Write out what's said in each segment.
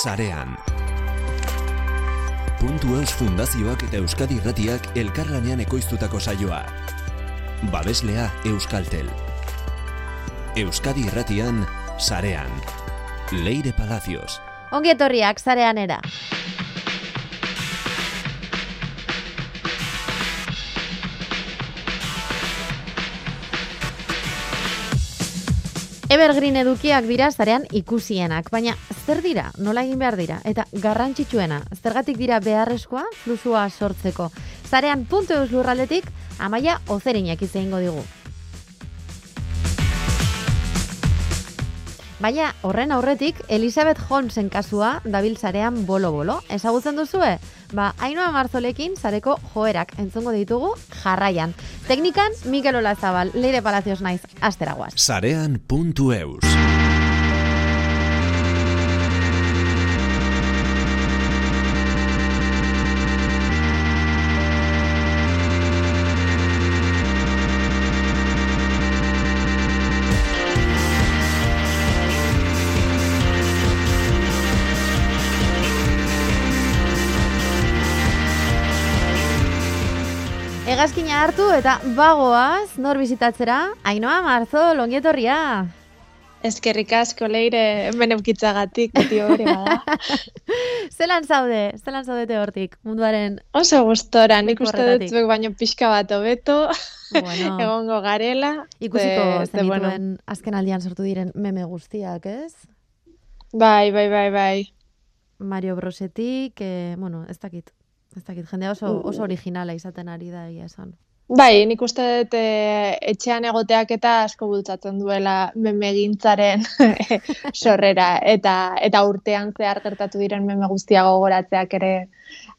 Sarean. Puntu Eus Fundazioak eta Euskadi Irratiak elkarlanean ekoiztutako saioa. Babeslea Euskaltel. Euskadi Irratian Sarean. Leire Palacios. Ongi etorriak zarean Evergreen edukiak dira zarean ikusienak, baina zer dira, nola egin behar dira, eta garrantzitsuena, zergatik dira beharrezkoa flusua sortzeko. Zarean puntu eus lurraldetik, amaia ozerinak izango digu. Baina horren aurretik, Elizabeth Holmesen kasua dabil zarean bolo-bolo. Ezagutzen duzue? Ba, hainoa marzolekin zareko joerak entzungo ditugu jarraian. Teknikan, Mikel Olazabal, Leire Palacios naiz, asteragoaz. Sarean.eus Hartu eta bagoaz, nor bizitatzera, Ainoa Marzo, longietorria. Eskerrik asko leire hemen eukitzagatik, beti hori bada. zelan zaude, zelan zaudete hortik, munduaren... Oso gustora, nik uste dut zuek baino pixka bat hobeto, Bueno, egongo garela. ikusiko ze- ze, zenituen bueno, azken aldian sortu diren meme guztiak, ez? Bai, bai, bai, bai. Mario Brosetik, eh, bueno, ez dakit, ez dakit, jendea oso, oso originala izaten ari da egia esan. Bai, nik uste dut eh, etxean egoteak eta asko bultzatzen duela memegintzaren sorrera eta eta urtean zehar gertatu diren meme guztia gogoratzeak ere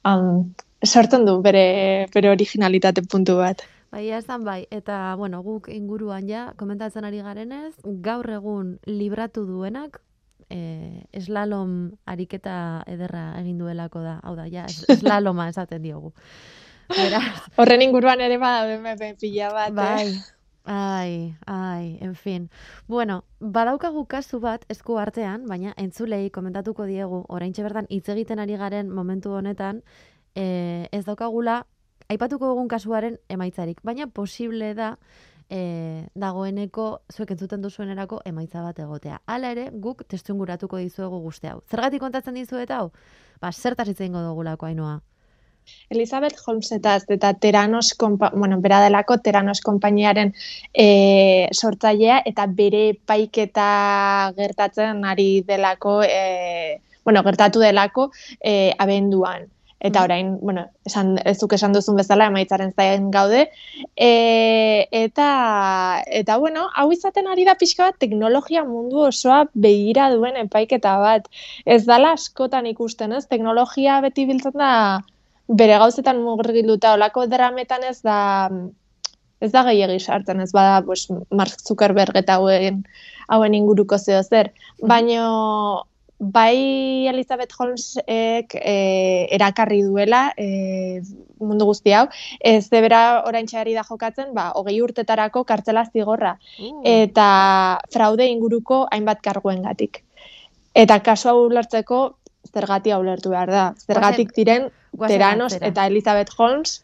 um, sortzen du bere bere originalitate puntu bat. Bai, esan bai, eta bueno, guk inguruan ja, komentatzen ari garenez, gaur egun libratu duenak, eh, slalom ariketa ederra egin duelako da, hau da, ja, es- slaloma esaten diogu. Horren inguruan ere badaude meme pila bat. bai, Eh? ai, ai, en fin. Bueno, badaukagu kasu bat esku artean, baina entzulei komentatuko diegu, oraintxe bertan hitz egiten ari garen momentu honetan, eh, ez daukagula, aipatuko dugun kasuaren emaitzarik, baina posible da e, dagoeneko zuek entzuten duzuenerako emaitza bat egotea. Hala ere, guk testu inguratuko dizuegu guzti hau. Zergatik kontatzen dizuet hau? Ba, zertaz hitz egingo dugulako ainoa. Elizabeth Holmesetaz eta Teranos, bueno, bera delako Teranos konpainiaren e, sortzailea eta bere paiketa gertatzen ari delako, e, bueno, gertatu delako e, abenduan. Eta Mhm. orain, bueno, esan, ez duk esan duzun bezala emaitzaren zain gaude. E, eta, eta, bueno, hau izaten ari da pixka bat teknologia mundu osoa begira duen epaiketa bat. Ez dala askotan ikusten, ez? Teknologia beti biltzen da bere gauzetan murgilduta olako drametan ez da ez da gehiegi sartzen, ez bada pues, Mark Zuckerberg eta hauen, hauen inguruko zeo zer. Baino bai Elizabeth Holmesek e, erakarri duela e, mundu guzti hau, ez de bera oraintxe ari da jokatzen, ba, hogei urtetarako kartzela zigorra Uh, eta fraude inguruko hainbat karguengatik. Eta kasu hau ulertzeko zergatia ulertu behar da. Zergatik diren Teranos atzera. eta Elizabeth Holmes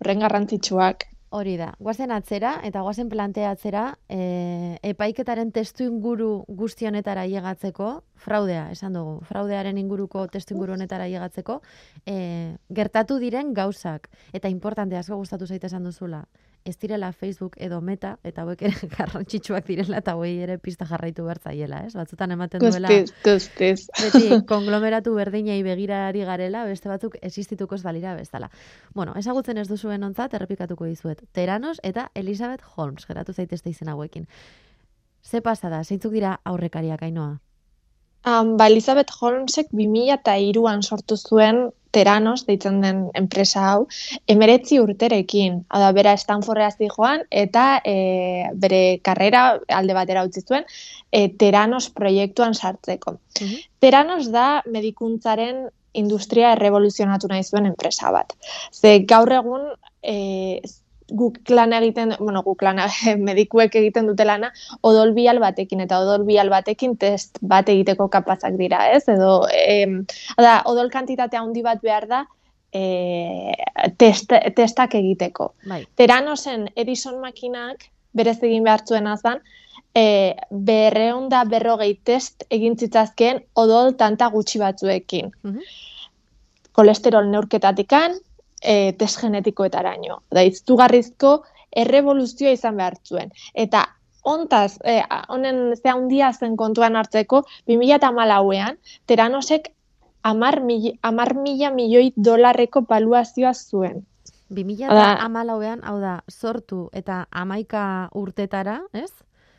horren garrantzitsuak. Hori da, guazen atzera eta guazen planteatzera e, epaiketaren testu inguru guzti honetara llegatzeko, fraudea, esan dugu, fraudearen inguruko testu inguru honetara llegatzeko, e, gertatu diren gauzak, eta importante asko gustatu zaite esan duzula, ez direla Facebook edo Meta, eta hauek ere garrantzitsuak direla, eta hauei ere pista jarraitu bertzaiela, ez? Batzutan ematen duela Guztiz, beti konglomeratu berdinei begirari garela, beste batzuk existituko ez balira bezala. Bueno, ezagutzen ez duzuen ontzat, errepikatuko dizuet. Teranos eta Elizabeth Holmes, geratu zaitezte izen hauekin. Ze pasa da, zeintzuk dira aurrekariak ainoa? Um, ba, Elizabeth Holmesek 2003an sortu zuen Teranos deitzen den enpresa hau, emeretzi urterekin. Hau da, bera Stanfordera joan eta e, bere karrera alde batera utzi zuen e, Teranos proiektuan sartzeko. Mhm. Teranos da medikuntzaren industria errevoluzionatu nahi zuen enpresa bat. Ze gaur egun e, guk lan egiten, bueno, guk lan medikuek egiten dute lana, odol bial batekin, eta odol bial batekin test bat egiteko kapazak dira, ez? Edo, em, da, odol kantitate handi bat behar da, e, test, testak egiteko. Bai. Teranosen Edison makinak, berez egin behar zuen azan, e, berreun da berrogei test egin zitzazkeen odol tanta gutxi batzuekin. Mhm. Kolesterol neurketatikan, e, test genetikoetaraino. Da, iztugarrizko errevoluzioa izan behar zuen. Eta ontaz, e, honen ze handia zen kontuan hartzeko, 2008an, teranosek amar, mil, amar mila milioi dolarreko baluazioa zuen. 2000 Hau da- eta amalauean, hau da, sortu eta amaika urtetara, ez?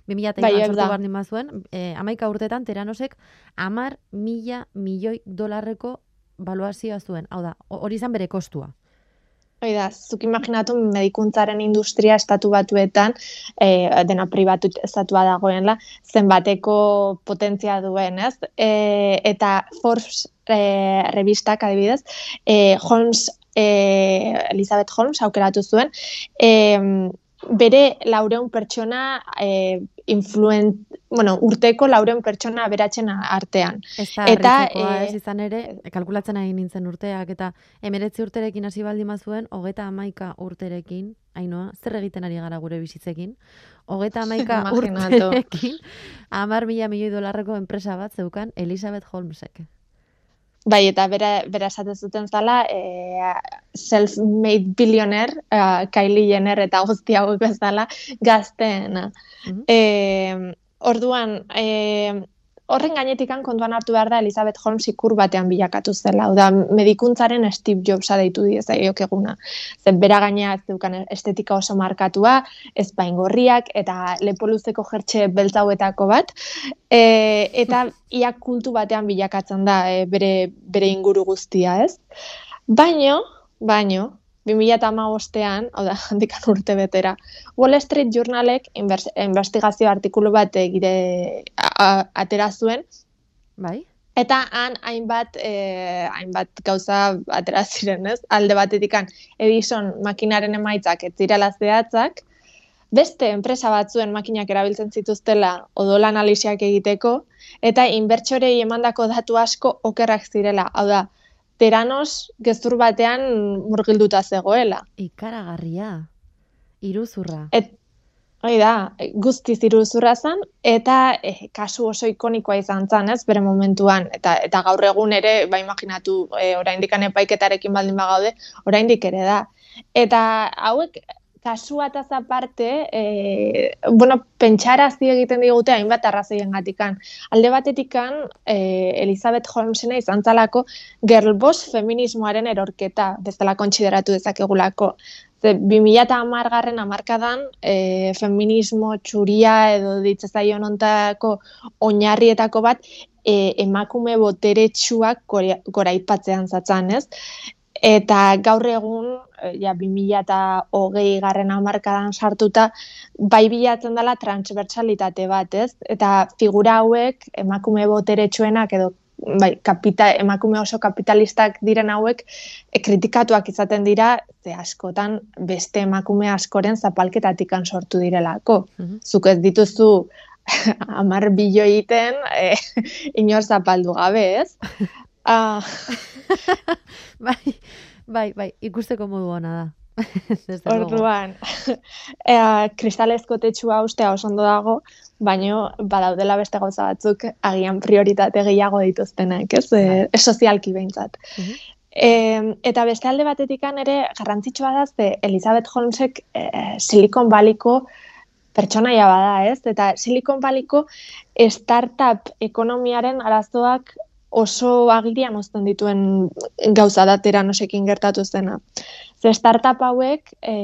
2000 eta Bai, sortu da. behar nima zuen, e, amaika urtetan teranosek amar mila milioi dolarreko baluazioa zuen. Hau da, ho- hori izan bere kostua. Hoi da, zuk imaginatu medikuntzaren industria estatu batuetan, e, dena pribatu estatua dagoenla, zenbateko potentzia duen, ez? E, eta Forbes e, revistak adibidez, e, Holmes, e, Elizabeth Holmes aukeratu zuen, e, bere laureun pertsona e, influen, bueno, urteko laureun pertsona beratzen artean. Ez da Eta, eh, ez izan ere, kalkulatzen ari nintzen urteak, eta emeretzi urterekin hasi baldin bazuen, hogeta amaika urterekin, hainoa, zer egiten ari gara gure bizitzekin, hogeta amaika urterekin, amar mila milioi dolarreko enpresa bat zeukan Elizabeth Holmesek. Bai, eta bera, bera esaten zuten zala, e, self-made billionaire, uh, Kylie Jenner eta guzti hauek bezala, gazteena. Mhm. E, orduan, e, horren gainetikan kontuan hartu behar da Elizabeth Holmes ikur batean bilakatu zela. Da, medikuntzaren Steve Jobsa deitu diezaiok eguna. Zer bera gainea ez zeukan estetika oso markatua, ez baingorriak eta lepo luzeko jertxe beltzauetako bat. E, eta ia kultu batean bilakatzen da e, bere, bere inguru guztia, ez? Baino, baino, 2008an, hau da, handikan urte betera, Wall Street Journalek investigazio artikulu bat egire atera zuen, Bai? eta han hainbat, eh, hainbat gauza atera ziren, ez? Alde batetikan Edison makinaren emaitzak ez zirela zehatzak, beste enpresa batzuen makinak erabiltzen zituztela odol analisiak egiteko, eta inbertsorei emandako datu asko okerrak zirela. Hau da, teranos gezur batean murgilduta zegoela. Ikaragarria. Iruzurra. Et, hoi da, guztiz iruzurra zen, eta eh, kasu oso ikonikoa izan zen, ez, bere momentuan, eta eta gaur egun ere, ba imaginatu, eh, oraindik epaiketarekin baldin bagaude, oraindik ere da. Eta hauek kasua eta aparte, e, bueno, pentsarazi egiten digute hainbat arrazoien gatikan. Alde batetikan, e, Elizabeth Holmesena izan zalako girlboss feminismoaren erorketa, bezala kontsideratu dezakegulako. Ze 2010 garren amarkadan e, feminismo txuria edo ditzezaion ontako oinarrietako bat e, emakume boteretsuak gora- goraipatzean zatzan, ez? Eta gaur egun, eh, ja, 2008 garren hamarkadan sartuta, bai bilatzen dela transversalitate bat, ez? Eta figura hauek, emakume boteretsuenak edo bai, kapita, emakume oso kapitalistak diren hauek, e, kritikatuak izaten dira, ze askotan beste emakume askoren zapalketatikan sortu direlako. Mhm. Zuk ez dituzu amar bilioi iten, e, inor zapaldu gabe, ez? Ah, Bai, bai, bai, ikusteko modu ona da. Orduan, ea, kristalezko tetxua ustea oso ondo dago, baino badaudela beste gauza batzuk agian prioritate gehiago dituztenak, ez? E, sozialki behintzat. E, eta beste alde batetikan ere garrantzitsua da ze Elizabeth Holmesek e, Silicon Valleyko pertsonaia bada, ez? Eta Silicon Valleyko startup ekonomiaren arazoak oso agirian uzten dituen gauza da teranosekin gertatu zena. Ze startup hauek e,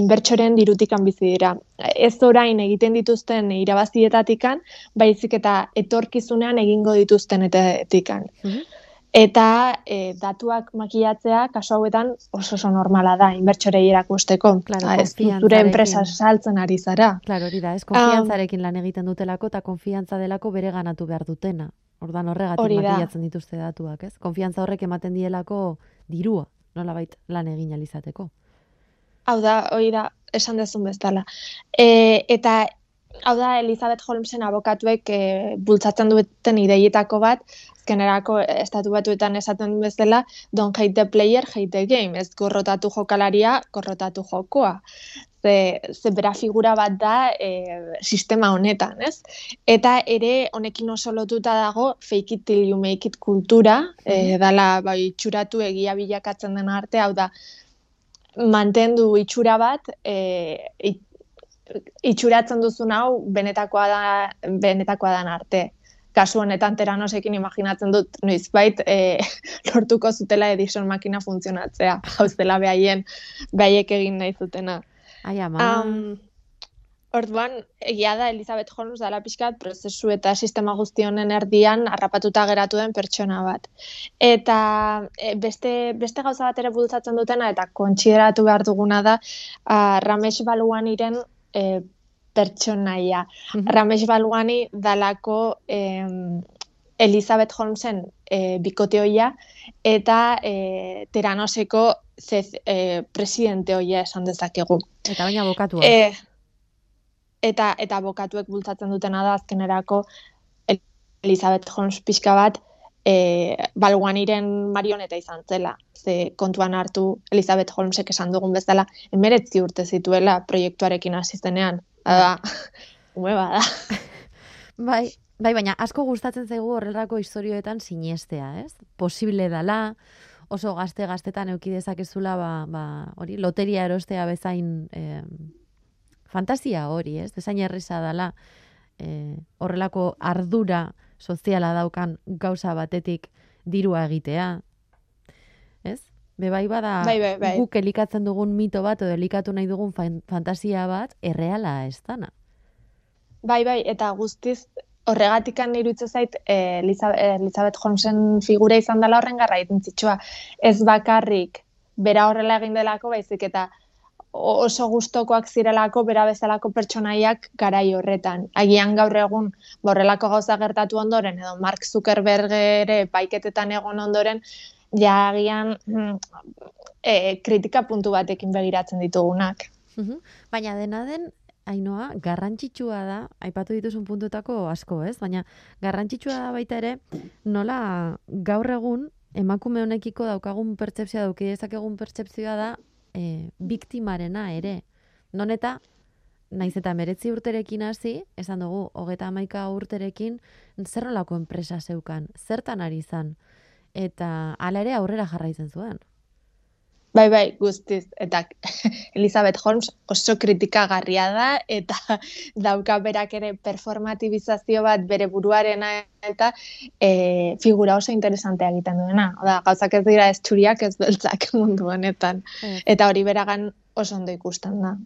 inbertsoren dirutikan bizi dira. Ez orain egiten dituzten irabazietatikan, baizik eta etorkizunean egingo dituztenetikan. Mhm. Eta e, datuak makilatzea kasu hauetan oso oso normala da inbertsorei erakusteko. Claro, Ah, ez zure enpresa saltzen ari zara. Claro, hori da, ez konfiantzarekin lan egiten dutelako eta konfiantza delako bere ganatu behar dutena. Ordan horregatik makilatzen dituzte datuak, ez? Konfiantza horrek ematen dielako dirua, nolabait lan egin alizateko. hau da, hori da, esan dezun bezala. E, eta hau da Elizabeth Holmesen abokatuek e, bultzatzen duten ideietako bat, azkenerako estatu batuetan esaten bezala, don't hate the player, hate the game, ez gorrotatu jokalaria, gorrotatu jokoa. Ze, ze bera figura bat da e, sistema honetan, ez? Eta ere honekin oso lotuta dago fake it till you make it kultura, e, dala bai txuratu egia bilakatzen den arte, hau da mantendu itxura bat, e, itxuratzen duzun hau benetakoa da benetakoa dan arte. Kasu honetan teranosekin imaginatzen dut noizbait e, lortuko zutela edison makina funtzionatzea. Hauztela behaien behaiek egin nahi zutena. Ai, ama. Um, Orduan, egia da Elizabeth Holmes dala pixkat prozesu eta sistema guzti honen erdian harrapatuta geratu den pertsona bat. Eta e, beste, beste gauza bat ere bultzatzen dutena eta kontsideratu behar duguna da uh, Ramesh Baluaniren e, pertsonaia. Mm Ramesh Balwani dalako e, Elizabeth Holmesen e, bikoteoia eta e, Teranoseko zez, e, presidente hoia esan dezakegu. Eta baina abokatua. E, eta, eta abokatuek bultzatzen dutena da azkenerako Elizabeth Holmes pixka bat e, balguaniren marioneta izan zela. Ze kontuan hartu Elizabeth Holmesek esan dugun bezala, emeretzi urte zituela proiektuarekin hasi zenean. Ada, ume bada. bai, bai, baina asko gustatzen zaigu horrelako historioetan sinestea, ez? Posible dala, oso gazte-gaztetan eukidezakezula, ba, ba, hori, loteria erostea bezain eh, fantasia hori, ez? Bezain erresa dala, eh, horrelako ardura, soziala daukan gauza batetik dirua egitea. Ez? Be bai bada bai, bai, bai. guk elikatzen dugun mito bat edo elikatu nahi dugun fantasia bat erreala ez dana. Bai, bai, eta guztiz horregatikan nirutze zait eh, Elizabeth Holmesen figura izan dela horren garra Ez bakarrik bera horrela egin delako, baizik eta oso gustokoak zirelako bera bezalako pertsonaiak garai horretan. Agian gaur egun borrelako gauza gertatu ondoren edo Mark Zuckerberg ere paiketetan egon ondoren ja agian e, kritika puntu batekin begiratzen ditugunak. Baina dena den Ainoa, garrantzitsua da, aipatu dituzun puntutako asko, ez? Baina garrantzitsua da baita ere, nola gaur egun emakume honekiko daukagun pertsepzioa dauki dezakegun pertsepzioa da e, biktimarena ere. Non eta, naiz eta meretzi urterekin hasi, esan dugu, hogeta amaika urterekin, zer nolako enpresa zeukan, zertan ari zan, eta ala ere aurrera jarraitzen zuen. Bai, bai, guztiz. Eta Elizabeth Holmes oso kritikagarria da, eta dauka berak ere performatibizazio bat bere buruarena, eta e, figura oso interesantea egiten duena. Oda, gauzak ez dira ez txuriak ez beltzak mundu honetan. Eta hori beragan oso ondo ikusten da.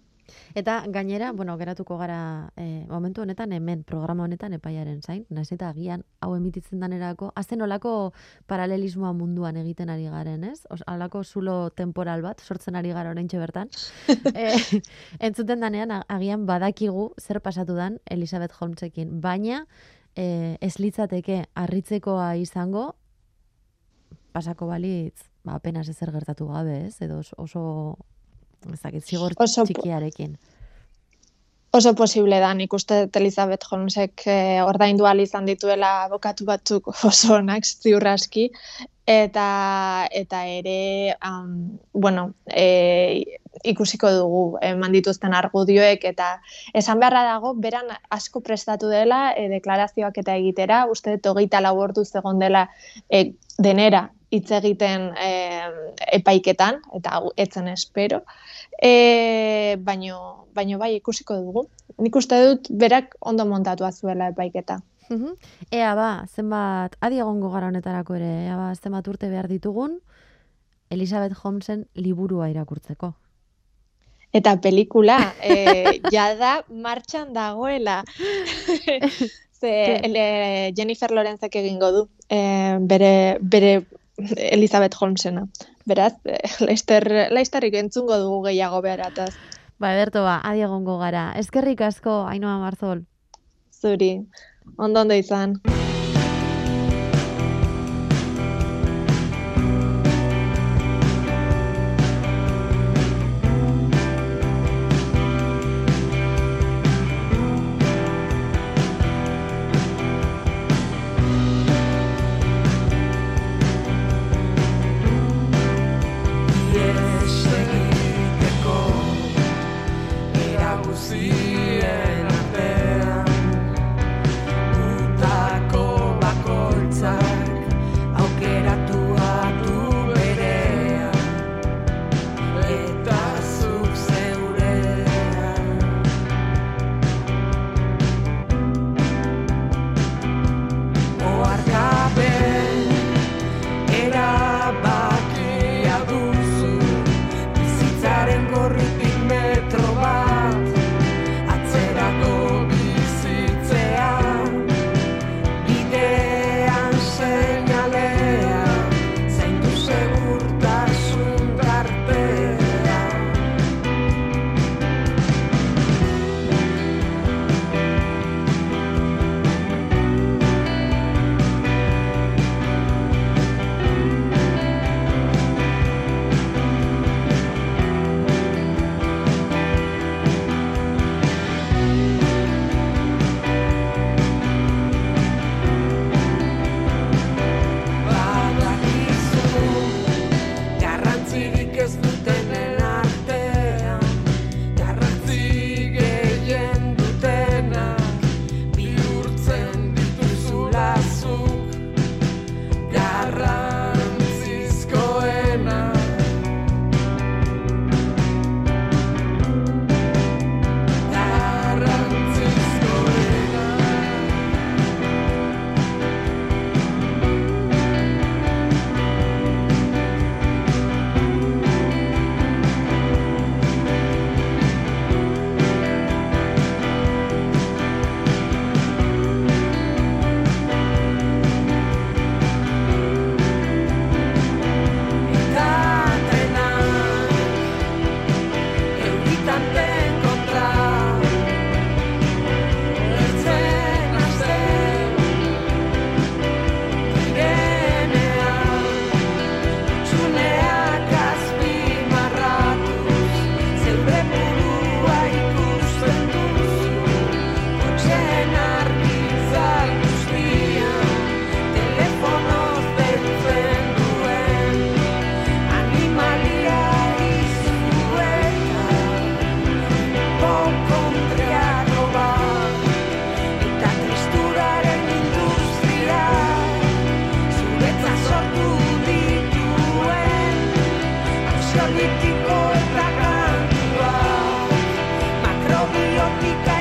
Eta gainera, bueno, geratuko gara e, momentu honetan, hemen, programa honetan epaiaren zain, nahiz eta agian hau emititzen danerako, azten olako paralelismoa munduan egiten ari garen, ez? Os, alako zulo temporal bat, sortzen ari gara orain bertan. e, entzuten danean, agian badakigu zer pasatu dan Elizabeth Holmesekin, baina e, ez litzateke harritzekoa izango, pasako balitz, ba, apenas ezer gertatu gabe, ez? Edo oso ezakit, zigor oso, txikiarekin. Oso posible da, nik uste Elizabeth Holmesek eh, ordaindu izan dituela abokatu batzuk oso onak ziurraski, eta eta ere um, bueno, e, ikusiko dugu eman dituzten argudioek eta esan beharra dago beran asko prestatu dela e, deklarazioak eta egitera uste dut hogeita lau zegon dela e, denera hitz egiten e, epaiketan eta etzen espero E, baino, baino bai ikusiko dugu. Nik uste dut berak ondo montatu zuela epaiketa. Uhum. Ea ba, zenbat, adi egongo gara honetarako ere, ea ba, zenbat urte behar ditugun, Elizabeth Holmesen liburua irakurtzeko. Eta pelikula, e, jada martxan dagoela. Ze, ele, Jennifer Lorenzek egingo du, e, bere, bere Elizabeth Holmesena. Beraz, Leister, Leisterrik entzungo dugu gehiago beharataz. Ba, ederto ba, adi egongo gara. Eskerrik asko, Ainoa Marzol. Zuri, ondo ondo izan. mi.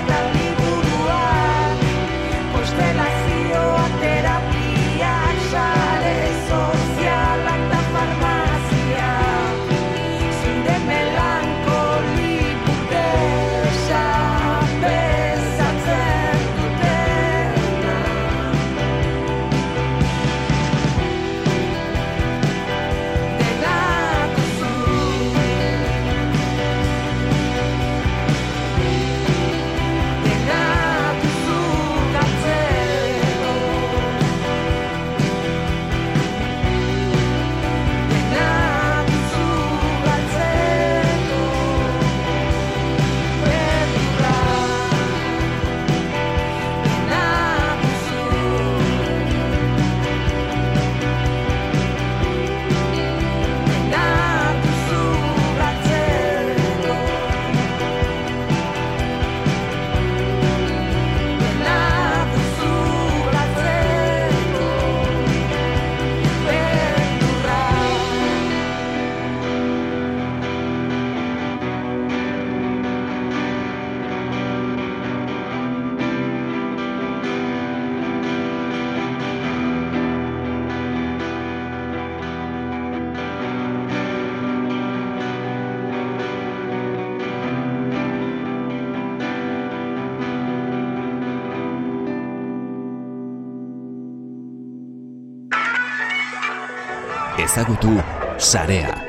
Ezagutu sarea.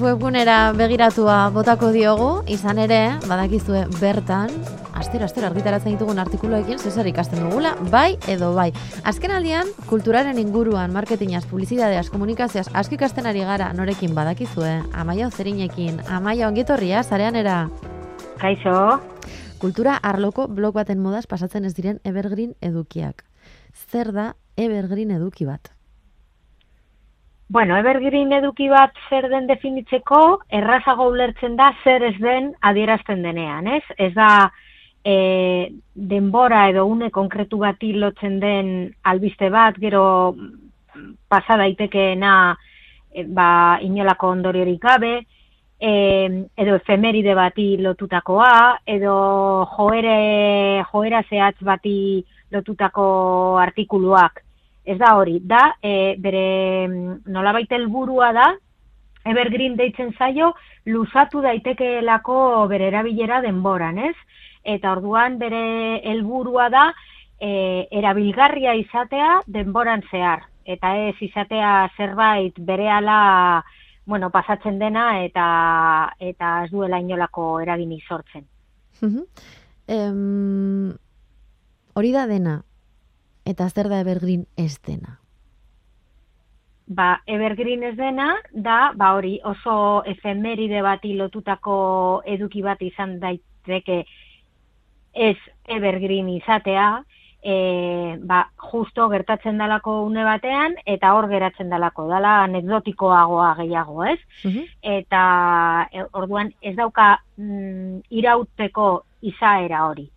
Webgunera begiratua botako diogu, izan ere, badakizue bertan, astero, astero argitaratzen ditugun artikuluekin zezer ikasten dugula, bai edo bai. Azken aldian, kulturaren inguruan, marketingaz, publizidadeaz, komunikazioaz, asko ikasten ari gara norekin badakizue, amaia zerinekin, amaia ongitorria, zarean era. Kaixo, Kultura arloko blog baten modaz pasatzen ez diren evergreen edukiak. Zer da evergreen eduki bat? bueno, evergreen eduki bat zer den definitzeko, errazago ulertzen da zer ez den adierazten denean, ez? Ez da e, denbora edo une konkretu bati lotzen den albiste bat, gero pasa daitekeena e, ba, inolako ondoriorik gabe, e, edo efemeride bati lotutakoa, edo joere, joera zehatz bati lotutako artikuluak. Ez da hori, da, e, bere nolabait helburua da, evergreen deitzen zaio, luzatu daitekeelako bere erabilera denboran, ez? Eta orduan bere helburua da, e, erabilgarria izatea denboran zehar. Eta ez izatea zerbait berehala bueno, pasatzen dena eta eta ez duela inolako eragini sortzen. Em, hori da dena, eta zer da evergreen ez dena. Ba, evergreen ez dena, da, ba hori, oso efemeride bati lotutako eduki bat izan daiteke ez evergreen izatea, e, ba, justo gertatzen dalako une batean, eta hor geratzen dalako, dala anekdotikoagoa gehiago, ez? Mhm. Eta e, orduan ez dauka mm, irauteko izaera hori.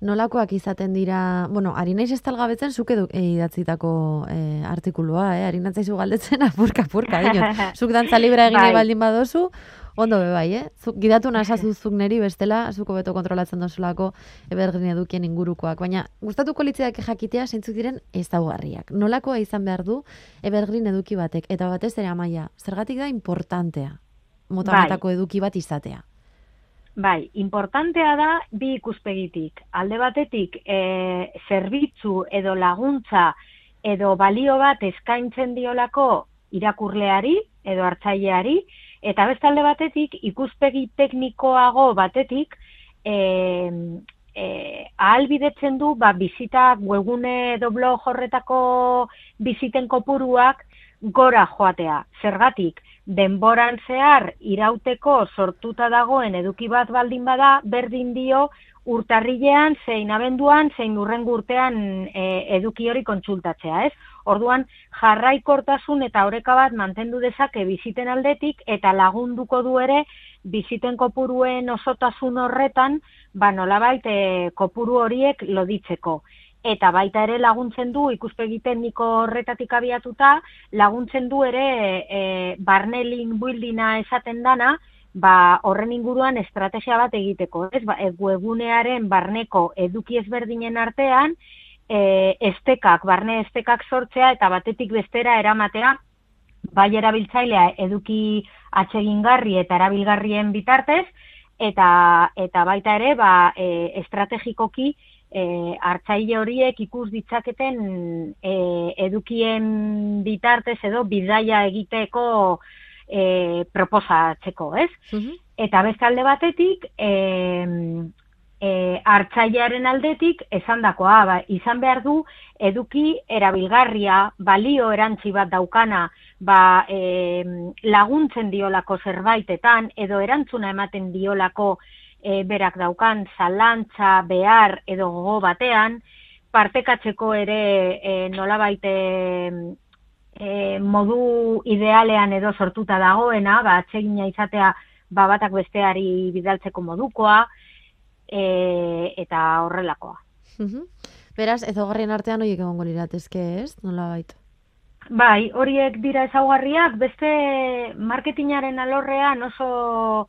Nolakoak izaten dira, bueno, ari naiz ez talgabetzen zuk edu e, idatzitako e, artikulua, eh? Ari galdetzen apurka, apurka, dinot. Zuk dantza libra egin Bai. baldin badozu, ondo be bai, eh? Zuk gidatu nasazu zuk neri bestela, zuko beto kontrolatzen dozulako evergreen edukien ingurukoak. Baina, gustatuko litzeak jakitea zeintzuk diren ezaugarriak. Nolakoa izan behar du evergreen eduki batek, eta batez ere amaia, zergatik da importantea mota Bai. eduki bat izatea. Bai, importantea da bi ikuspegitik. Alde batetik, e, zerbitzu edo laguntza edo balio bat eskaintzen diolako irakurleari edo hartzaileari, eta beste alde batetik, ikuspegi teknikoago batetik, e, e, ahalbidetzen du ba, bizita webgune edo blog horretako biziten kopuruak gora joatea. Zergatik, denboran zehar irauteko sortuta dagoen eduki bat baldin bada, berdin dio urtarrilean, zein abenduan, zein urrengo urtean e, eduki hori kontsultatzea, ez? Orduan, jarraikortasun eta oreka bat mantendu dezake biziten aldetik eta lagunduko du ere biziten kopuruen osotasun horretan, ba nolabait e, kopuru horiek loditzeko eta baita ere laguntzen du ikuspegi tekniko horretatik abiatuta, laguntzen du ere e, barne link buildinga esaten dana, ba, horren inguruan estrategia bat egiteko, ez? Ba, e, webunearen barneko eduki ezberdinen artean, e, estekak, barne estekak sortzea eta batetik bestera eramatea, bai erabiltzailea eduki atsegingarri eta erabilgarrien bitartez, eta, eta baita ere, ba, e, estrategikoki, e, hartzaile horiek ikus ditzaketen e, edukien bitartez edo bidaia egiteko e, proposatzeko, ez? Mhm. Eta beste alde batetik, e, e, hartzailearen aldetik esandakoa, ba, izan behar du eduki erabilgarria, balio erantzi bat daukana, ba, e, laguntzen diolako zerbaitetan edo erantzuna ematen diolako e, berak daukan zalantza, behar edo gogo batean, partekatzeko ere e, nolabait e, modu idealean edo sortuta dagoena, ba, atsegina izatea ba, batak besteari bidaltzeko modukoa, e, eta horrelakoa. Mhm. Beraz, ezaugarrien artean horiek egongo liratezke, ez? Nolabait. Bai, horiek dira ezaugarriak, beste marketingaren alorrean oso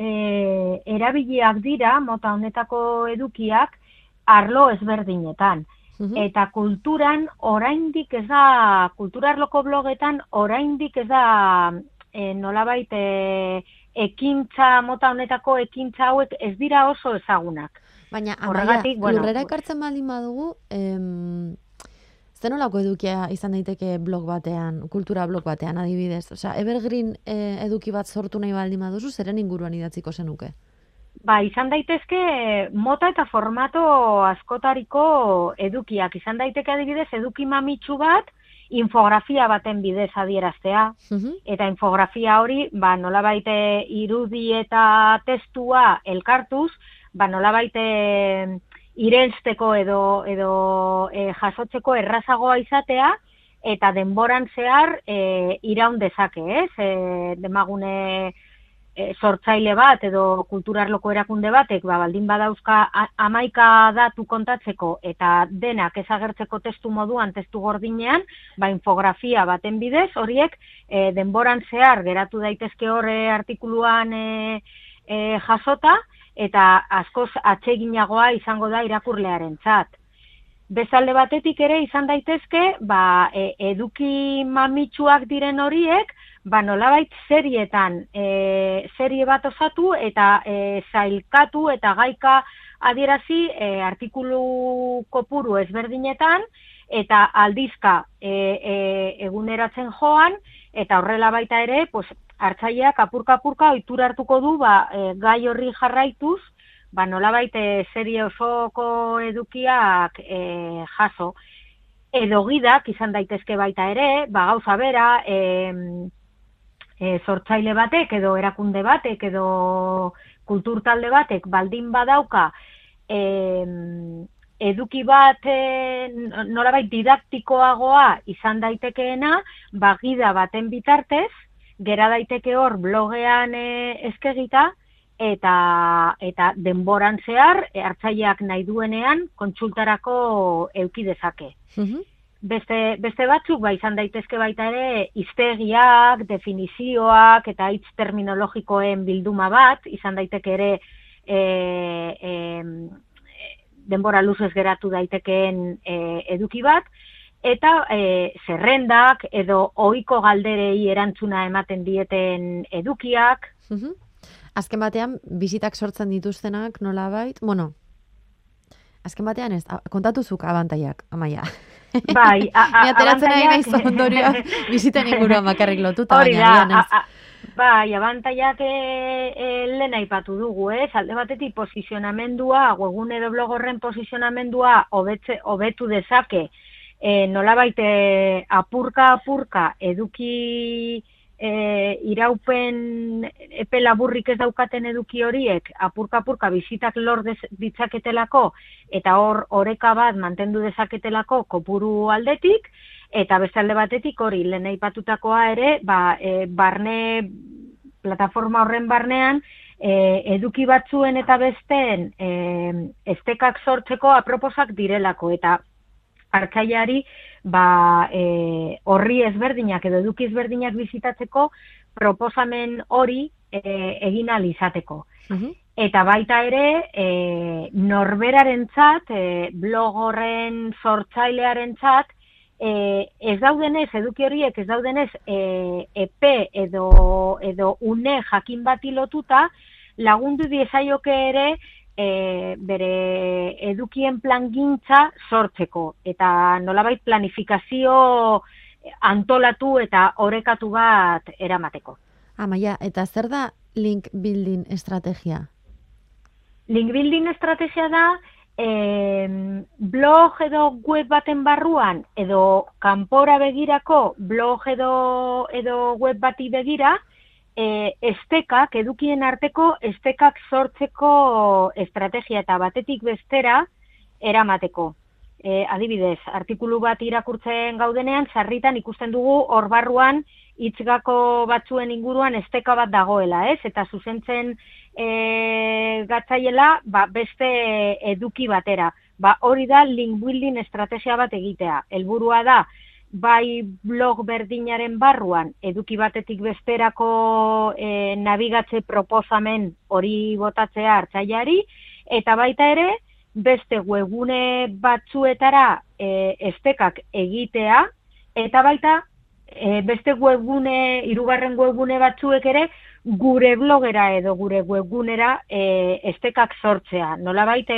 e, erabiliak dira, mota honetako edukiak, arlo ezberdinetan. Mhm. Eta kulturan oraindik ez da, kulturarloko blogetan oraindik ez da e, nolabait e, ekintza mota honetako ekintza hauek ez dira oso ezagunak. Baina, amaia, Horregatik, bueno, lurrera ekartzen baldin badugu, em, zer nolako edukia izan daiteke blog batean, kultura blog batean adibidez? Osea, evergreen eh, eduki bat sortu nahi baldin baduzu, zeren inguruan idatziko zenuke? Ba, izan daitezke mota eta formato askotariko edukiak. Izan daiteke adibidez eduki mamitsu bat infografia baten bidez adieraztea. Mhm. Eta infografia hori, ba, nolabait eh, irudi eta testua elkartuz, ba, nolabait eh, irelsteko edo, edo eh, jasotzeko errazagoa izatea, eta denboran zehar e, iraun dezake, ez? E, demagune e, sortzaile bat edo kulturarloko erakunde batek, ba, baldin badauzka a- amaika datu kontatzeko eta denak ezagertzeko testu moduan, testu gordinean, ba, infografia baten bidez, horiek e, denboran zehar geratu daitezke horre artikuluan e, e, jasota, eta askoz atseginagoa izango da irakurlearen txat. Bezalde batetik ere izan daitezke, ba, e, eduki mamitsuak diren horiek, ba, nolabait serietan e, serie bat osatu eta e, zailkatu eta gaika adierazi e, artikulu kopuru ezberdinetan eta aldizka e, e, eguneratzen joan eta horrela baita ere, pues, hartzaileak apurka-apurka ohitura hartuko du ba, e, gai horri jarraituz, ba, nolabait e, serie osoko edukiak e, jaso. Edo gidak izan daitezke baita ere, ba, gauza bera, e, e, sortzaile batek edo erakunde batek edo kultur talde batek baldin badauka e, eduki bat e, nolabait didaktikoagoa izan daitekeena, ba, gida baten bitartez, gera daiteke hor blogean e, eskegita, eta, eta denboran zehar, e, hartzaileak nahi duenean, kontsultarako euki dezake. Mhm. Beste, beste batzuk ba izan daitezke baita ere hiztegiak, definizioak eta hitz terminologikoen bilduma bat, izan daiteke ere e, e, denbora luzez geratu daitekeen e, eduki bat, eta e, zerrendak edo ohiko galderei erantzuna ematen dieten edukiak, Mhm. Azken batean, bizitak sortzen dituztenak nolabait, bueno, azken batean ez, kontatuzuk abantaiak, amaia. bai, a, Ni ateratzen ari naiz ondorioak biziten inguruan bakarrik lotuta, Hori baina da, bai, abantaiak e, e, lehen aipatu dugu, ez? Alde batetik posizionamendua, webgune edo blog horren posizionamendua hobetu dezake, e, nolabait e, apurka apurka eduki e, iraupen epe laburrik ez daukaten eduki horiek apurka apurka bizitak lor ditzaketelako eta hor oreka bat mantendu dezaketelako kopuru aldetik eta beste alde batetik hori lehen aipatutakoa ere ba, e, barne plataforma horren barnean e, eduki batzuen eta besteen e, estekak sortzeko aproposak direlako eta hartzaileari ba, e, horri ezberdinak edo eduki ezberdinak bizitatzeko proposamen hori e, egin ahal izateko. Mhm. Eta baita ere, e, norberarentzat, e, blog horren sortzailearentzat, e, ez daudenez, eduki horiek ez daudenez, e, epe edo, edo une jakin bati lotuta, lagundu diezaioke ere e, bere edukien plangintza sortzeko. Eta nolabait planifikazio antolatu eta orekatu bat eramateko. Amaia, eta zer da link building estrategia? Link building estrategia da eh, blog edo web baten barruan edo kanpora begirako blog edo, edo web bati begira eh, estekak, edukien arteko estekak sortzeko estrategia eta batetik bestera eramateko. E, adibidez, artikulu bat irakurtzen gaudenean, sarritan ikusten dugu hor barruan hitzgako batzuen inguruan esteka bat dagoela, ez? Eta zuzentzen e, gatzaiela ba, beste eduki batera. Ba, hori da link building estrategia bat egitea. Helburua da, bai blog berdinaren barruan, eduki batetik besterako e, nabigatze proposamen hori botatzea hartzaileari, eta baita ere, beste webune batzuetara e, estekak egitea, eta baita e, beste webgune, irugarren webgune batzuek ere, gure blogera edo gure webgunera e, estekak sortzea. Nola baita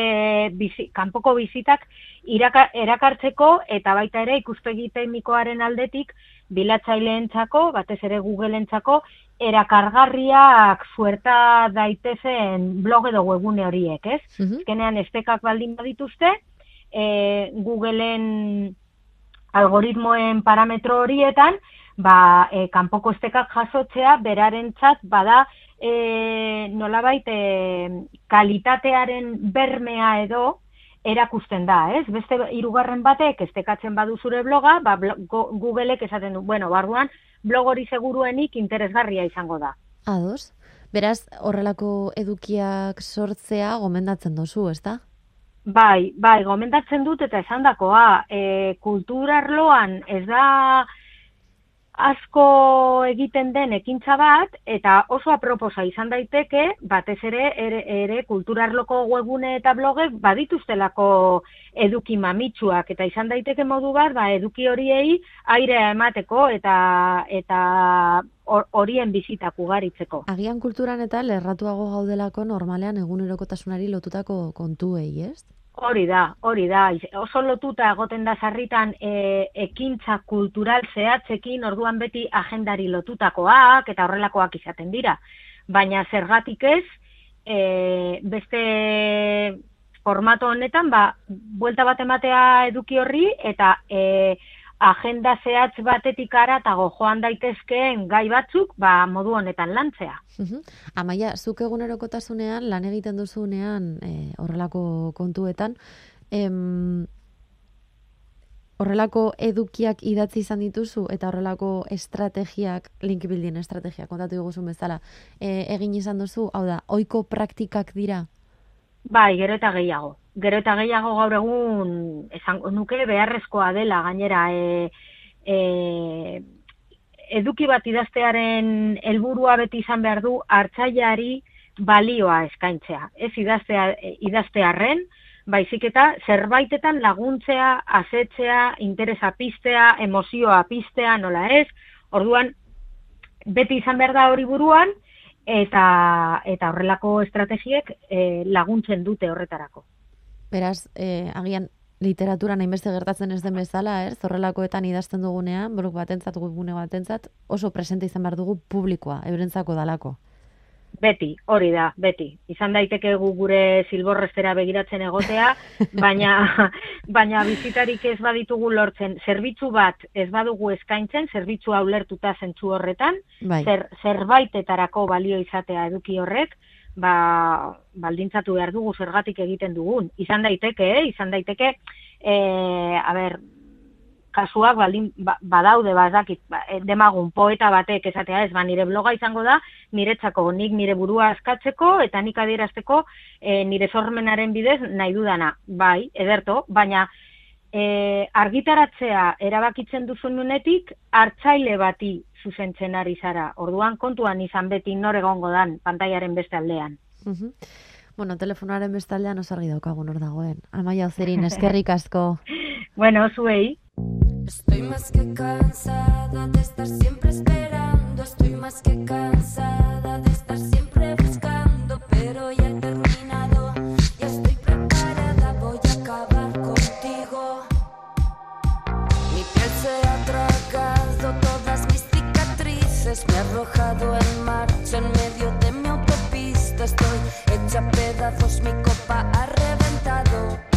bizi, kanpoko bizitak iraka, erakartzeko eta baita ere ikuspegi teknikoaren aldetik bilatzaileentzako, batez ere Googleentzako erakargarriak suerta daitezen blog edo webgune horiek, ez? Mm -hmm. estekak baldin badituzte, e, Googleen algoritmoen parametro horietan, ba, e, kanpoko estekak jasotzea, beraren txat, bada, e, nolabait, e, kalitatearen bermea edo, erakusten da, ez? Beste hirugarren batek estekatzen badu zure bloga, ba, Googleek esaten du, bueno, barruan, blog hori seguruenik interesgarria izango da. Ados. Beraz, horrelako edukiak sortzea gomendatzen dozu, ez da? Bai, bai, gomendatzen dut eta esan dakoa, e, kulturarloan ez da asko egiten den ekintza bat, eta oso aproposa izan daiteke, batez ere, ere, ere kulturarloko webune eta blogek badituztelako eduki mamitsuak, eta izan daiteke modu bat, ba, eduki horiei airea emateko eta eta horien bizitak ugaritzeko. Agian kulturan eta lerratuago gaudelako normalean egunerokotasunari lotutako kontuei, ez? Hori da, hori da. Oso lotuta egoten da sarritan e, ekintza kultural zehatzekin orduan beti agendari lotutakoak eta horrelakoak izaten dira. Baina zergatik ez, e, beste formato honetan, ba, buelta bat ematea eduki horri eta e, agenda zehatz batetik ara eta joan daitezkeen gai batzuk ba, modu honetan lantzea. Amaia, zuk egunerokotasunean, lan egiten duzunean e, horrelako kontuetan, em, horrelako edukiak idatzi izan dituzu eta horrelako estrategiak, link building estrategiak, kontatu duguzun bezala, e, egin izan duzu, hau da, oiko praktikak dira? Bai, gero eta gehiago gero eta gehiago gaur egun esan nuke beharrezkoa dela gainera e, e, eduki bat idaztearen helburua beti izan behar du hartzaileari balioa eskaintzea. Ez idaztea, idaztearren, baizik eta zerbaitetan laguntzea, asetzea, interesa piztea, emozioa piztea, nola ez. Orduan, beti izan behar da hori buruan, eta, eta horrelako estrategiek e, laguntzen dute horretarako. Beraz, eh, agian literatura hainbeste gertatzen ez den bezala, ez? Zorrelakoetan idazten dugunean, blog batentzat, webgune batentzat, oso presente izan behar dugu publikoa, eurentzako dalako. Beti, hori da, beti. Izan daiteke gu gure silborrestera begiratzen egotea, baina baina bizitarik ez baditugu lortzen. Zerbitzu bat ez badugu eskaintzen, zerbitzu hau lertuta zentzu horretan, bai. zer, zerbaitetarako balio izatea eduki horrek, ba, baldintzatu behar dugu zergatik egiten dugun. Izan daiteke, eh? izan daiteke, e, a ber, kasuak baldin, ba, badaude, bazakit, ba, eh, demagun poeta batek esatea ez, ba, nire bloga izango da, niretzako, nik nire burua askatzeko, eta nik adierazteko e, nire sormenaren bidez nahi dudana. Bai, ederto, baina e, argitaratzea erabakitzen duzun nunetik, hartzaile bati zuzentzen ari zara. Orduan kontuan izan beti nor egongo dan pantaiaren beste aldean. Bueno, telefonaren beste aldean osargi daukagun hor dagoen. Amaia Ozerin, eskerrik asko. bueno, zuei. Estoy más que cansada de estar siempre esperando, estoy más que cansada de estar siempre me ha arrojado en marcha en medio de mi autopista, estoy hecha pedazos, mi copa ha reventado.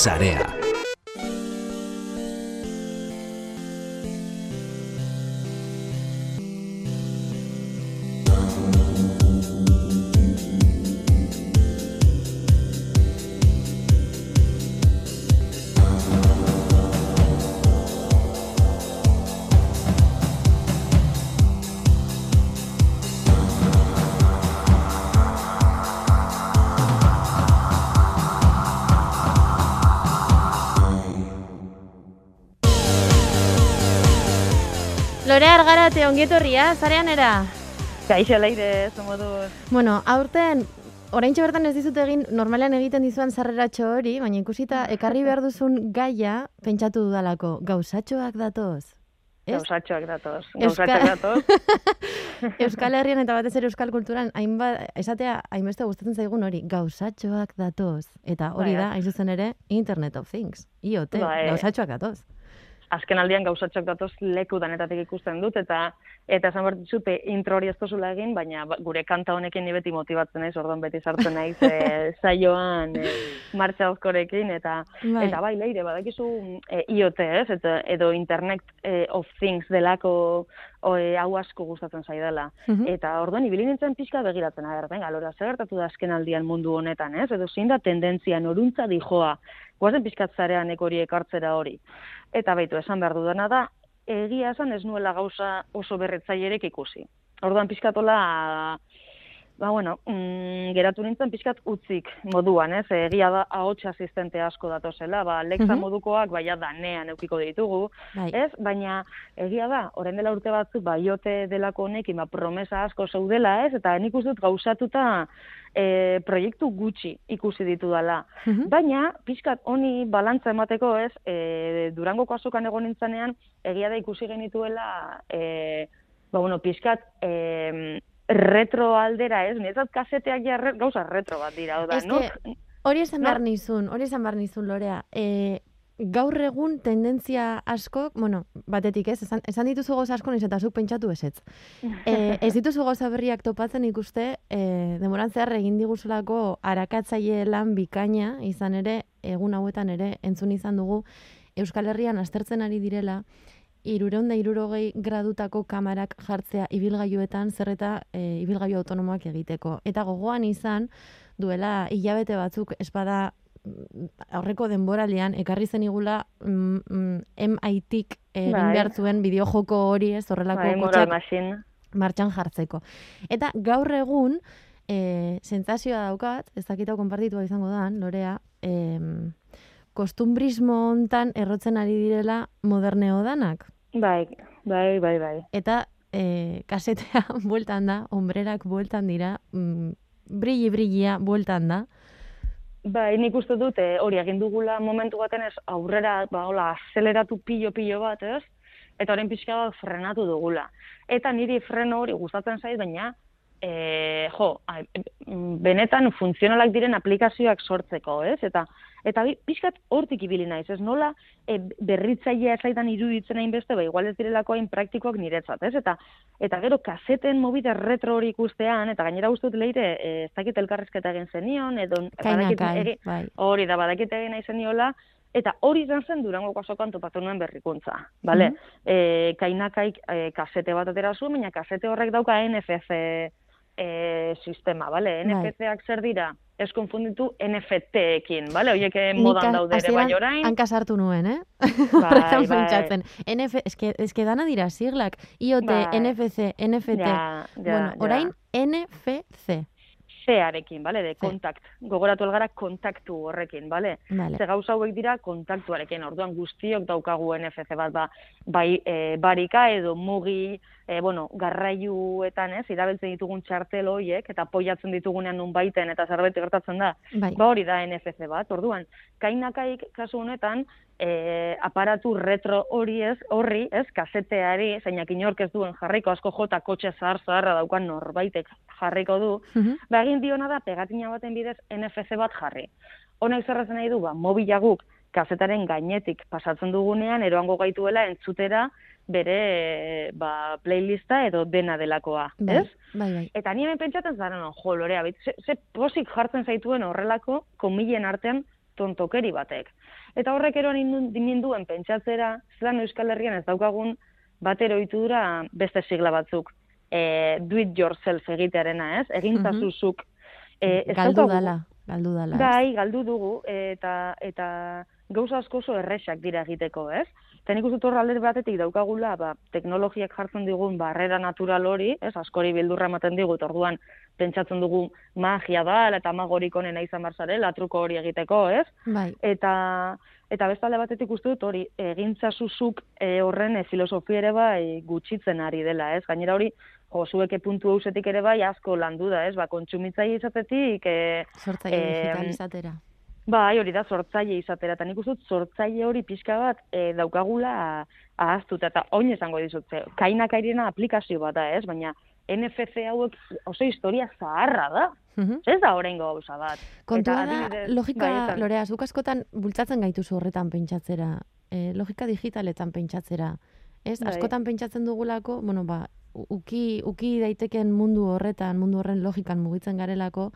Sarea. Lore argarate ongietorria, zarean era. Kaixo leire, zomoduz. Bueno, aurten, oraintxe bertan ez dizut egin, normalean egiten dizuan zarreratxo hori, baina ikusita, ekarri behar duzun gaia, pentsatu dudalako, gauzatxoak datoz. Gauzatxoak datoz. Gauzatxoak datoz. Euskal Herrian eta batez ere Euskal Kulturan, hainbat, esatea, hainbeste gustatzen zaigun hori, gauzatxoak datoz. Eta hori Bai, da, hain zuzen ere, Internet of Things, IoT, Bai. gauzatxoak datoz. Azken aldian gauzatxoak datoz leku danetatik ikusten dut, eta eta esan behar dizut, eh, intro hori ez tozula egin, baina ba- gure kanta honekin ni beti motibatzen naiz, orduan beti sartzen naiz e, saioan e, martxa ozkorekin, eta Bai. Eta bai, leire, badakizu e, IoT, ez? Eta, edo Internet e, of Things delako o, e, hau asko gustatzen zaidala. Mhm. Eta orduan, ibili nintzen pixka begiratzen, aher, venga, lora, zer gertatu da azken aldian mundu honetan, ez? Edo zein da tendentzia, noruntza dijoa, guazen pixkat zarean hori ekartzera hori. Eta baitu, esan behar dudana da, egia esan ez nuela gauza oso berretzailerek ikusi. Orduan pixkatola, ba bueno, mm, geratu nintzen pixkat utzik moduan, ez? Egia da ahots asistente asko datozela, ba Alexa Mhm. modukoak baia danean eukiko ditugu, Bai. ez? Baina egia da, orain dela urte batzuk ba IoT delako honekin ba promesa asko zeudela, ez? Eta nik dut gauzatuta e, proiektu gutxi ikusi ditudala. Mhm. Baina, pixkat honi balantza emateko ez, e, Durangoko azokan egon nintzenean, egia da ikusi genituela, e, ba, bueno, pixkat e, retro aldera ez, niretzat kaseteak ja re- gauza retro bat dira, oda, no? Hori esan behar nizun, hori esan behar nizun, Lorea. E, gaur egun tendentzia asko, bueno, batetik ez, esan, esan dituzu gauza asko niz eta zuk pentsatu ezetz. E, ez dituzu gauza berriak topatzen ikuste, e, demoran zehar egin diguzulako arakatzaile lan bikaina, izan ere, egun hauetan ere, entzun izan dugu, Euskal Herrian aztertzen ari direla, irureun da irurogei gradutako kamarak jartzea ibilgailuetan zer eta e, ibilgailu autonomoak egiteko. Eta gogoan izan, duela hilabete batzuk espada mm, aurreko denboralean ekarri zen igula mm, mm, MIT-ik egin Bai. behar zuen bideojoko hori ez horrelako Bai, machine. martxan jartzeko. Eta gaur egun, e, sentsazioa daukat, ez dakitau konpartitua izango da, Lorea, em, kostumbrismo hontan errotzen ari direla moderneo danak. Bai, bai, bai, bai. Eta e, kasetea bueltan da, ombrerak bueltan dira, mm, brilli brillia bueltan da. Bai, nik uste dut eh, hori egin dugula momentu baten ez aurrera, ba, hola, azeleratu pilo-pilo bat, ez? Eta orain pixka bat frenatu dugula. Eta niri freno hori gustatzen zait, baina e, jo, mm, benetan funtzionalak diren aplikazioak sortzeko, ez? Eta eta pixkat hortik ibili naiz, ez nola e, berritzailea ez zaidan iruditzen hain beste, ba, igual ez direlako hain praktikoak niretzat, ez? Eta eta gero kaseten mobide retro hori ikustean, eta gainera uste dut leire, e, ez dakit elkarrezketa egin zenion, edo badakit Kainakai, egi- bai. hori da, badakit egin nahi zeniola, eta hori izan zen durango kasokan topatu nuen berrikuntza, bale? Mhm. e, kainakaik e, kasete bat atera zuen, baina kasete horrek dauka NFC e, sistema, bale? Bai. NFC-ak zer dira? Ez konfunditu NFT-ekin, bale? Oiek modan daude ere, bai orain. hanka sartu nuen, eh? Bai, bai. NF, eske, eske dana dira siglak. IoT, Bai. NFC, NFT. Ja, ja, bueno, ja. orain NFC. C-arekin, bale? De kontakt. Gogoratu elgara kontaktu horrekin, bale? Vale. Ze gauza hauek dira kontaktuarekin, orduan guztiok daukagu NFC bat, ba, bai e, barika edo mugi, e, bueno, garraioetan, ez, irabiltzen ditugun txartel horiek, eta poiatzen ditugunean nun baiten, eta zerbait gertatzen da, Bai. ba hori da NFC bat, orduan, kainakaik kasu honetan, e, aparatu retro hori ez, horri, ez, kaseteari, zeinak inork ez duen jarriko asko jota kotxe zahar zaharra daukan norbaitek jarriko du, Mhm. Ba, egin diona da pegatina baten bidez NFC bat jarri. Honek zer esan nahi du, ba, mobilaguk kazetaren gainetik pasatzen dugunean, eroango gaituela entzutera bere ba, playlista edo dena delakoa, Bai, ez? bai, bai. Eta ni hemen pentsatzen zara, no, jo, lorea, bit, ze, ze posik jartzen zaituen horrelako komilen artean tontokeri batek. Eta horrek ero nindu- ninduen pentsatzera, zelan Euskal Herrian ez daukagun batero ohitura beste sigla batzuk. E, do it yourself egitearena, ez? Egintzazuzuk. E, ez galdu daukagu- dala, galdu dala. Bai, galdu dugu, eta, eta gauza asko oso erresak dira egiteko, ez? Eta nik uste dut hor alde batetik daukagula, ba, teknologiak jartzen digun barrera natural hori, ez? Askori bildurra ematen digu, eta orduan pentsatzen dugu magia da, eta magorik onena izan barzarela, truko hori egiteko, ez? Bai, Eta eta beste alde batetik uste dut hori egintza zuzuk e, horren e, filosofia ere bai gutxitzen ari dela, ez? Gainera hori jo, zueke puntu hausetik ere bai asko landu da, ez? Ba, kontsumitzaile izatetik, e, sortzaile Em, digitalizatera. Bai, hori da, sortzaile izatera, eta nik uste sortzaile hori pixka bat e, daukagula ahaztuta, eta oin esango dizut, ze, kainak airena aplikazio bat da, ez? Baina NFC hauek oso historia zaharra da. Mhm. Ez da oraingo gauza bat. Kontua da, adibidez, logika, bai. Lorea, zuk askotan bultzatzen gaituzu horretan pentsatzera. E, logika digitaletan pentsatzera. Ez, Bai. askotan pentsatzen dugulako, bueno, ba, uki, uki daiteken mundu horretan, mundu horren logikan mugitzen garelako,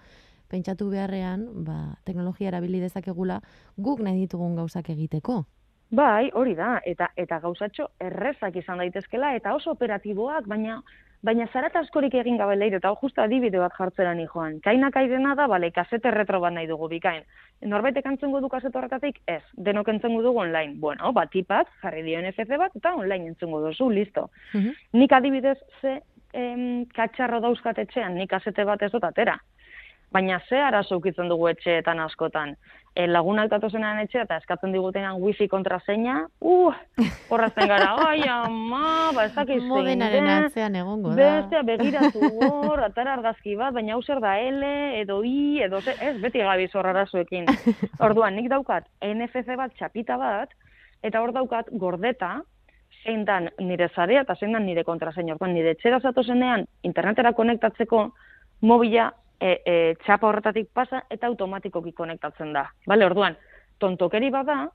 pentsatu beharrean, ba, teknologia erabili dezakegula, guk nahi ditugun gauzak egiteko. Bai, hori da, eta eta gauzatxo errezak izan daitezkela, eta oso operatiboak, baina baina zarat askorik egin gabe leire, eta hor justa adibide bat jartzera ni joan. Kainak airena da, bale, kasete retro bat nahi dugu bikain. Norbaitek entzengo du kasete horretatik? Ez, denok entzengo dugu online. Bueno, bat tipak, jarri dio NFC bat, eta online entzengo duzu, listo. Mhm. Nik adibidez ze em, katxarro dauzkat etxean, nik kasete bat ez dut atera. Baina ze arazo ukitzen dugu etxeetan askotan. E, lagunak datozenan etxea eta eskatzen digutenan wifi kontraseina, uh, horrazten gara, ai ama, ba ez dakiz Modenaren den, atzean egongo da. bestea begiratu hor, atara argazki bat, baina hau zer da L, edo I, edo ze, ez, beti gabiz hor arazoekin. Orduan, nik daukat NFC bat, txapita bat, eta hor daukat gordeta, zein dan nire zarea eta zein dan nire kontraseina. Orduan, nire etxera zatozenean internetera konektatzeko mobila e, e, txapa horretatik pasa eta automatikoki konektatzen da. Bale, orduan, tontokeri bada,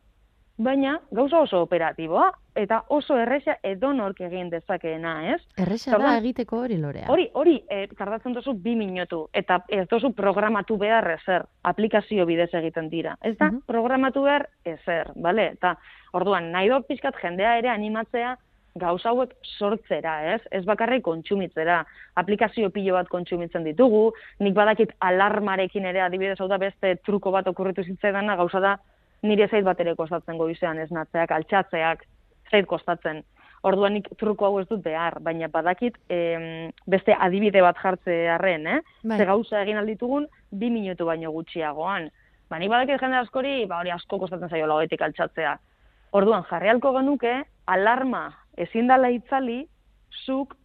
baina gauza oso operatiboa, eta oso erresa edonork egin dezakeena, ez? Erresa da egiteko hori lorea. Hori, hori, e, tardatzen duzu bi minutu, eta ez duzu programatu behar ezer, aplikazio bidez egiten dira. Ez da, Mhm. programatu behar ezer, bale? Eta, orduan, nahi dut pixkat jendea ere animatzea gauza hauek sortzera, ez? Ez bakarrik kontsumitzera. Aplikazio pilo bat kontsumitzen ditugu, nik badakit alarmarekin ere adibidez hau da beste truko bat okurritu zitzaidana, gauza da nire zait bat ere kostatzen goizean esnatzeak, altxatzeak, zait kostatzen. Orduan nik truko hau ez dut behar, baina badakit em, beste adibide bat jartze arren, eh? Bai. Ze gauza egin alditugun, bi minutu baino gutxiagoan. Ba, nik badakit jende askori, ba, hori asko kostatzen zaio lagoetik altxatzea. Orduan, jarri halko genuke, alarma ezin dala itzali, zuk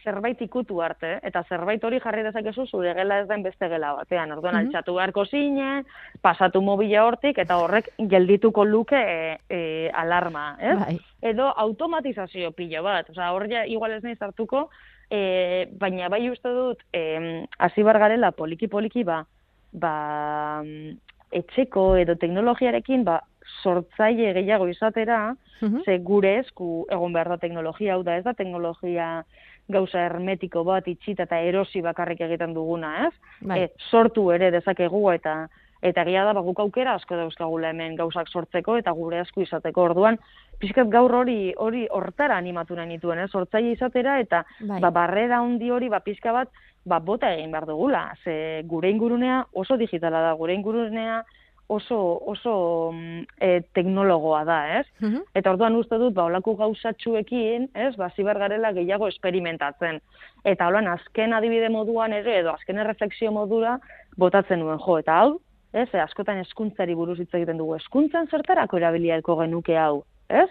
zerbait ikutu arte, eta zerbait hori jarri dezakezu zure gela ez den beste gela batean. Orduan, Mhm. altxatu beharko zine, pasatu mobila hortik, eta horrek geldituko luke e, e, alarma, ez? Bai. edo automatizazio pilo bat. Osea, hor ja igual ez naiz hartuko, e, baina bai uste dut, e, hasi bar garela poliki-poliki, ba, ba, mm, etxeko edo teknologiarekin, ba, sortzaile gehiago izatera, Mhm. ze gure esku egon behar da teknologia, hau da ez da teknologia gauza hermetiko bat itxita eta erosi bakarrik egiten duguna, ez? Bai. E, sortu ere dezakegu eta eta egia da ba, guk aukera asko dauzkagula hemen gauzak sortzeko eta gure esku izateko. Orduan, pixkat gaur hori hori hortara animatu nahi nituen, ez? Sortzaile izatera eta Bai. ba, barrera handi hori ba, pixka bat ba, bota egin behar dugula. Ze gure ingurunea oso digitala da, gure ingurunea oso, oso mm, e, teknologoa da, ez? Mhm. Eta orduan uste dut, ba, olako gauzatxuekin, ez, ba, zibar garela gehiago esperimentatzen. Eta holan, azken adibide moduan ere, edo azken erreflexio modura, botatzen nuen jo. Eta hau, ez, e, askotan hezkuntzari buruz hitz egiten dugu, hezkuntzan zertarako erabilialko genuke hau, ez?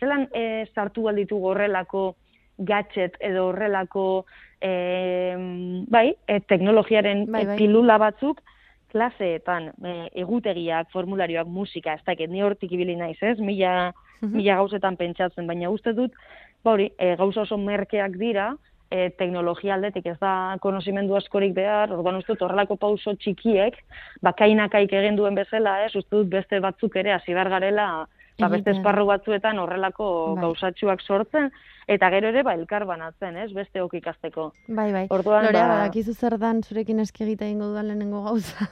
Zelan e, sartu alditugu horrelako gadget edo horrelako e, bai, e, teknologiaren Bai, bai. pilula batzuk klaseetan, e, egutegiak, formularioak, musika, ez dakit, ni hortik ibili naiz, ez? Mila, Mhm. mila gauzetan pentsatzen, baina uste dut, ba hori, e, gauza oso merkeak dira, e, teknologia aldetik ez da konozimendu askorik behar, orduan uste dut horrelako pauso txikiek, bakainakaik egin duen bezala, ez, uste dut beste batzuk ere hasi behar garela, ba, beste esparru batzuetan horrelako Bai. gauzatxuak sortzen, eta gero ere ba, elkar banatzen, ez, beste ok ikasteko. Bai, bai. Orduan, Lorea, ba- badakizu zer dan zurekin eski egite egingo dudan lehenengo gauza.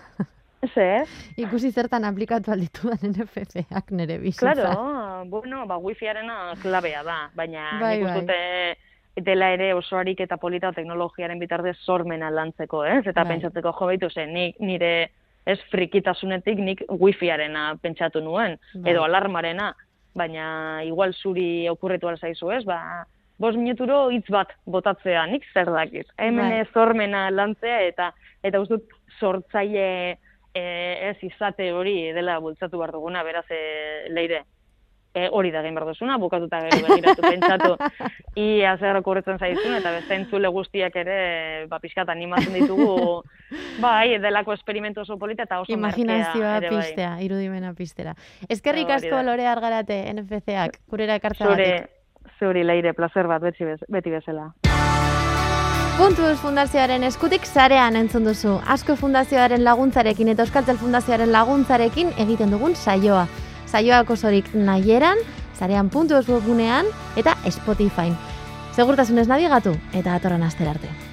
Ez, eh? Ikusi zertan aplikatu alditudan NFP-ak nere bizitzan. Claro, bueno, ba, wifiarena klabea da, baina Bai, nik bai. dela ere osoarik eta polita teknologiaren bitartez sormena lantzeko, ez? Eta Bai. pentsatzeko jo baitu zen, nik nire ez frikitasunetik nik wifiarena pentsatu nuen, Bai. edo alarmarena, baina igual zuri okurritu zaizu, ez? Ba, bost minuturo hitz bat botatzea, nik zer dakit. Hemen Bai. ez sormena lantzea eta eta uste dut sortzaile e, ez izate hori dela bultzatu behar duguna, beraz, e, leire. E, hori da egin behar duzuna, bukatuta gero begiratu pentsatu ia zer okurritzen zaizun, eta beste entzule guztiak ere, ba, pixkat animatzen ditugu, bai, delako esperimentu oso polita eta oso Imaginazioa merkea ere bai. pistea, irudimena pistera. Eskerrik Hori asko lore argarate NFC-ak, kurera ekartza Zure, zuri leire, placer bat, beti, bez, beti bezala. Puntuz Fundazioaren eskutik sarean entzun duzu. Asko Fundazioaren laguntzarekin eta Euskaltel Fundazioaren laguntzarekin egiten dugun saioa. Saioak osorik nahieran, sarean puntu eta Spotify. Segurtasunez nabigatu eta atorran aster arte.